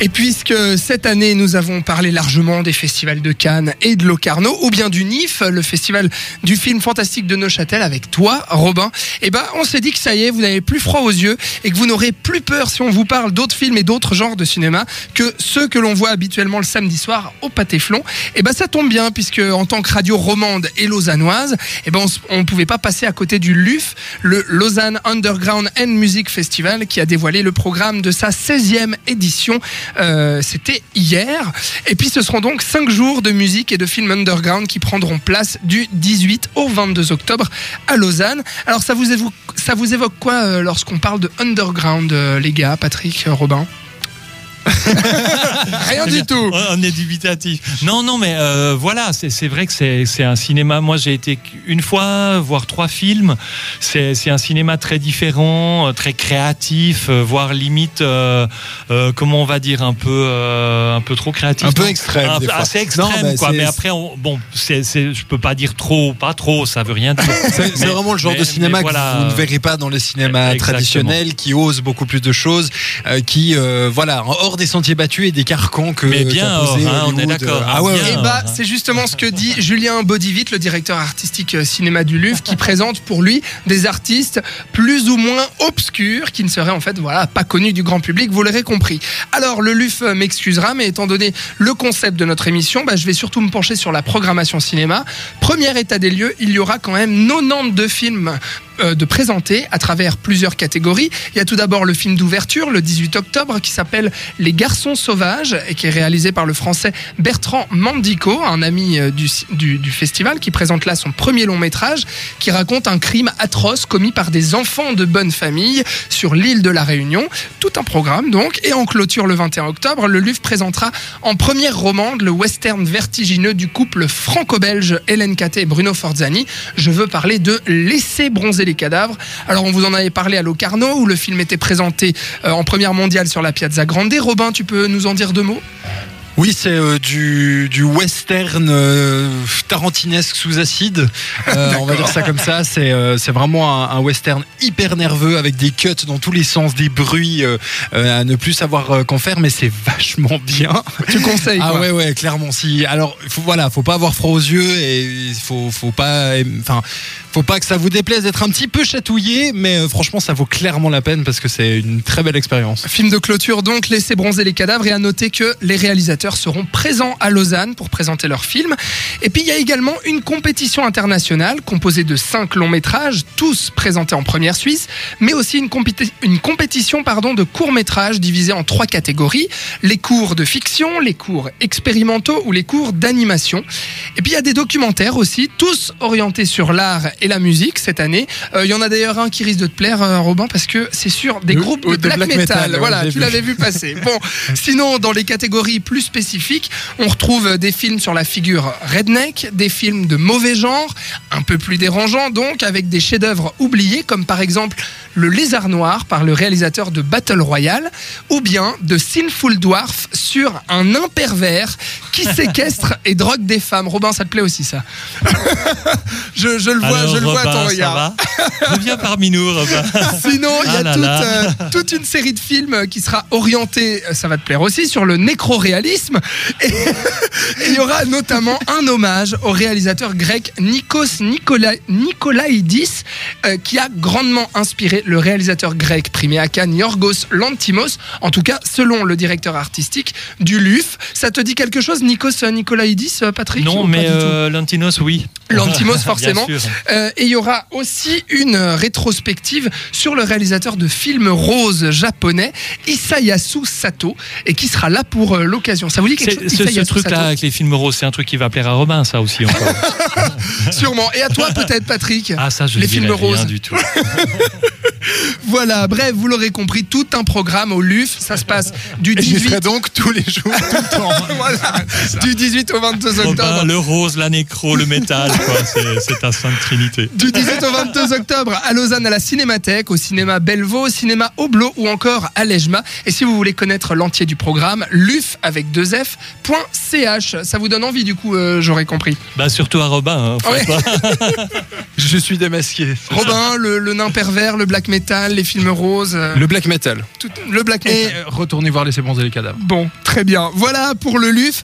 Et puisque cette année nous avons parlé largement des festivals de Cannes et de Locarno, ou bien du NIF, le festival du film fantastique de Neuchâtel avec toi, Robin, eh ben on s'est dit que ça y est, vous n'avez plus froid aux yeux et que vous n'aurez plus peur si on vous parle d'autres films et d'autres genres de cinéma que ceux que l'on voit habituellement le samedi soir au Pâté-Flon. Et ben ça tombe bien puisque en tant que radio romande et lausannoise, eh ben on ne pouvait pas passer à côté du LUF, le Lausanne Underground and Music Festival, qui a dévoilé le programme de sa 16e édition euh, c'était hier. Et puis ce seront donc 5 jours de musique et de films underground qui prendront place du 18 au 22 octobre à Lausanne. Alors ça vous évoque, quoi euh, lorsqu'on parle de underground, euh, les gars, Patrick, Robin? Rien du tout. On est dubitatif. Non, non, mais euh, voilà, c'est vrai que c'est un cinéma. Moi, j'ai été une fois voir trois films. C'est un cinéma très différent, euh, très créatif, euh, voire limite, comment on va dire, un peu, un peu trop créatif. Un peu extrême. assez extrême, quoi. Mais après, on, bon, c'est je peux pas dire trop, pas trop, ça veut rien dire. C'est vraiment le genre de cinéma que vous ne verrez pas dans les cinémas traditionnels, qui ose beaucoup plus de choses, qui, voilà, hors des sentiers battus et des carcans que. Mais bien, hein, on est d'accord. Ah ouais, et bah, c'est justement ce que dit Julien Bodivit, le directeur artistique euh, cinéma du Louvre, qui présente pour lui des artistes plus ou moins obscurs qui ne seraient en fait voilà pas connus du grand public. Vous l'aurez compris. Alors le LUF euh, m'excusera, mais étant donné le concept de notre émission, bah, je vais surtout me pencher sur la programmation cinéma. Premier état des lieux, il y aura quand même 92 films euh, de présenter à travers plusieurs catégories. Il y a tout d'abord le film d'ouverture le 18 octobre qui s'appelle Les garçons sauvages et qui est réalisé par le français Bertrand Mandico, un ami euh, du, du, festival qui présente là son premier long métrage qui raconte un crime atroce commis par des enfants de bonne famille sur l'île de la Réunion. Tout un programme donc. Et en clôture le 21 octobre, le LUF présentera en première romande le western vertigineux du couple franco-belge Hélène Caté et Bruno Forzani. Je veux parler de Laisser bronzer les cadavres. Alors on vous en avait parlé à Locarno où le film était présenté euh, en première mondiale sur la Piazza Grande. Robin, tu peux nous en dire deux mots? Oui, c'est euh, du, du, western euh, tarantinesque sous acide. on va dire ça comme ça. C'est vraiment un, western hyper nerveux avec des cuts dans tous les sens, des bruits à ne plus savoir qu'en faire, mais c'est vachement bien. Tu conseilles Ah ouais, ouais, clairement. Si, alors, faut, voilà, faut pas avoir froid aux yeux et il faut, faut pas, enfin, faut pas que ça vous déplaise d'être un petit peu chatouillé, mais euh, franchement, ça vaut clairement la peine parce que c'est une très belle expérience. Film de clôture donc, laissez bronzer les cadavres et à noter que les réalisateurs seront présents à Lausanne pour présenter leur film. Et puis il y a également une compétition internationale composée de cinq longs métrages, tous présentés en première Suisse, mais aussi une, une compétition pardon, de courts métrages divisés en trois catégories les cours de fiction, les cours expérimentaux ou les cours d'animation. Et puis il y a des documentaires aussi, tous orientés sur l'art la musique cette année. Euh, il y en a d'ailleurs un qui risque de te plaire, euh, Robin, parce que c'est sur des groupes de, black, metal. voilà, tu l'avais vu passer. Bon, sinon, dans les catégories plus spécifiques, on retrouve des films sur la figure redneck, des films de mauvais genre, un peu plus dérangeants donc, avec des chefs-d'œuvre oubliés, comme par exemple Le Lézard Noir par le réalisateur de Battle Royale, ou bien The Sinful Dwarf sur un impervers qui séquestre et drogue des femmes? Robin, ça te plaît aussi ça? Je, je, le vois, je le vois à ton regard. Reviens parmi nous, Robin. Sinon, il y a ah toute, euh, toute, une série de films qui sera orientée, euh, ça va te plaire aussi, sur le nécroréalisme. Et il y aura notamment un hommage au réalisateur grec Nikos Nikolaidis, euh, qui a grandement inspiré le réalisateur grec primé à Cannes, Yorgos Lantimos, en tout cas selon le directeur artistique du LUF. Ça te dit quelque chose, Nikos Nikolaidis, Patrick Non, mais Lantimos, oui. Lantimos, forcément. Euh, et il y aura aussi une rétrospective sur le réalisateur de films roses japonais, Isayasu Sato, et qui sera là pour euh, l'occasion. Ça vous dit quelque chose Ce, ce truc-là avec les films roses, c'est un truc qui va plaire à Robin, ça aussi. Sûrement. Et à toi peut-être, Patrick. Ah ça, je les films roses. du tout. voilà, bref, vous l'aurez compris, tout un programme au LUF. Ça se passe du 18. donc tous les jours, tout le temps. voilà, du 18 au 22 octobre. le rose, la nécro, le métal, c'est un sainte trinité. Du 18 au 22 octobre à Lausanne à la Cinémathèque, au cinéma Bellevaux, au cinéma Oblo ou encore à l'EJMA. Et si vous voulez connaître l'entier du programme, luf avec 2 f.ch. Ça vous donne envie du coup, euh, j'aurais compris. Bah surtout à Robin. Hein, Je suis démasqué. Robin, le, le nain pervers, le black metal, les films roses, euh, Le black metal. tout- le black Et metal. euh, retournez voir les séquences et les cadavres. Bon, très bien. Voilà pour le LUF.